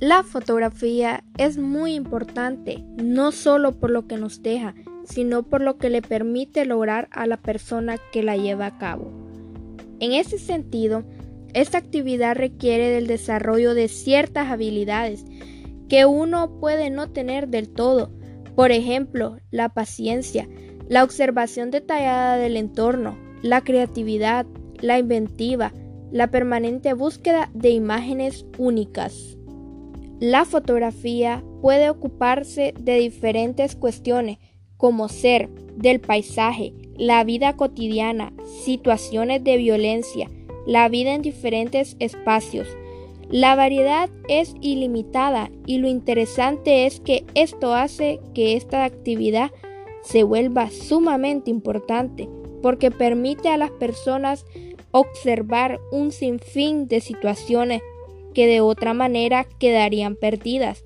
La fotografía es muy importante, no solo por lo que nos deja, sino por lo que le permite lograr a la persona que la lleva a cabo. En ese sentido, esta actividad requiere del desarrollo de ciertas habilidades que uno puede no tener del todo, por ejemplo, la paciencia, la observación detallada del entorno, la creatividad, la inventiva, la permanente búsqueda de imágenes únicas. La fotografía puede ocuparse de diferentes cuestiones como ser, del paisaje, la vida cotidiana, situaciones de violencia, la vida en diferentes espacios. La variedad es ilimitada y lo interesante es que esto hace que esta actividad se vuelva sumamente importante porque permite a las personas observar un sinfín de situaciones que de otra manera quedarían perdidas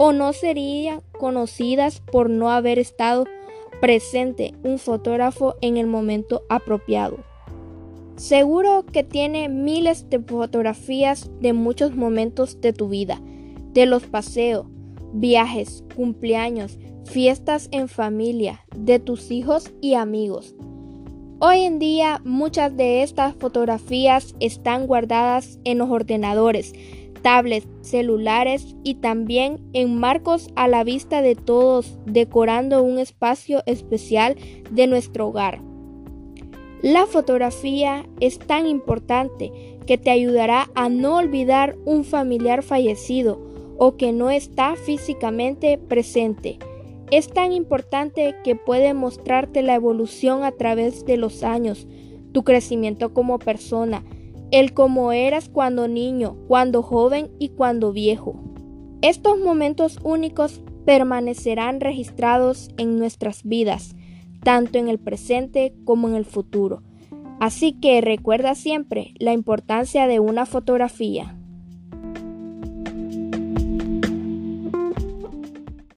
o no serían conocidas por no haber estado presente un fotógrafo en el momento apropiado. Seguro que tiene miles de fotografías de muchos momentos de tu vida, de los paseos, viajes, cumpleaños, fiestas en familia, de tus hijos y amigos. Hoy en día muchas de estas fotografías están guardadas en los ordenadores, tablets, celulares y también en marcos a la vista de todos, decorando un espacio especial de nuestro hogar. La fotografía es tan importante que te ayudará a no olvidar un familiar fallecido o que no está físicamente presente. Es tan importante que puede mostrarte la evolución a través de los años, tu crecimiento como persona, el cómo eras cuando niño, cuando joven y cuando viejo. Estos momentos únicos permanecerán registrados en nuestras vidas, tanto en el presente como en el futuro. Así que recuerda siempre la importancia de una fotografía.